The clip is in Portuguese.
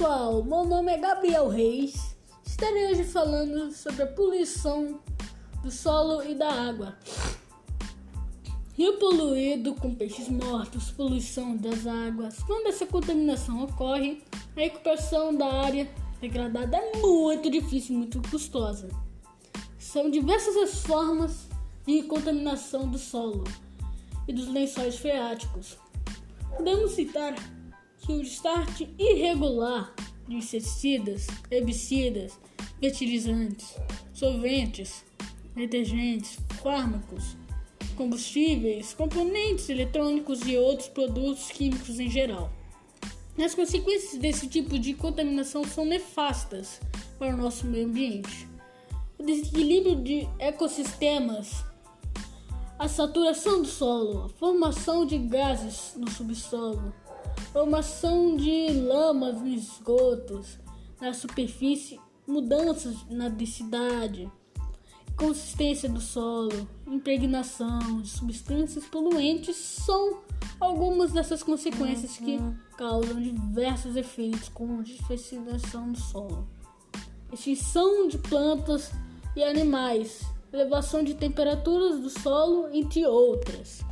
pessoal, meu nome é Gabriel Reis. Estarei hoje falando sobre a poluição do solo e da água. Rio poluído com peixes mortos, poluição das águas. Quando essa contaminação ocorre, a recuperação da área degradada é muito difícil muito custosa. São diversas as formas de contaminação do solo e dos lençóis freáticos. Podemos citar que o start irregular de inseticidas, herbicidas, fertilizantes, solventes, detergentes, fármacos, combustíveis, componentes eletrônicos e outros produtos químicos em geral. As consequências desse tipo de contaminação são nefastas para o nosso meio ambiente. O desequilíbrio de ecossistemas, a saturação do solo, a formação de gases no subsolo, formação de lamas nos esgotos, na superfície, mudanças na densidade, consistência do solo, impregnação de substâncias poluentes são algumas dessas consequências que causam diversos efeitos como disseminação do solo, extinção de plantas e animais, elevação de temperaturas do solo, entre outras.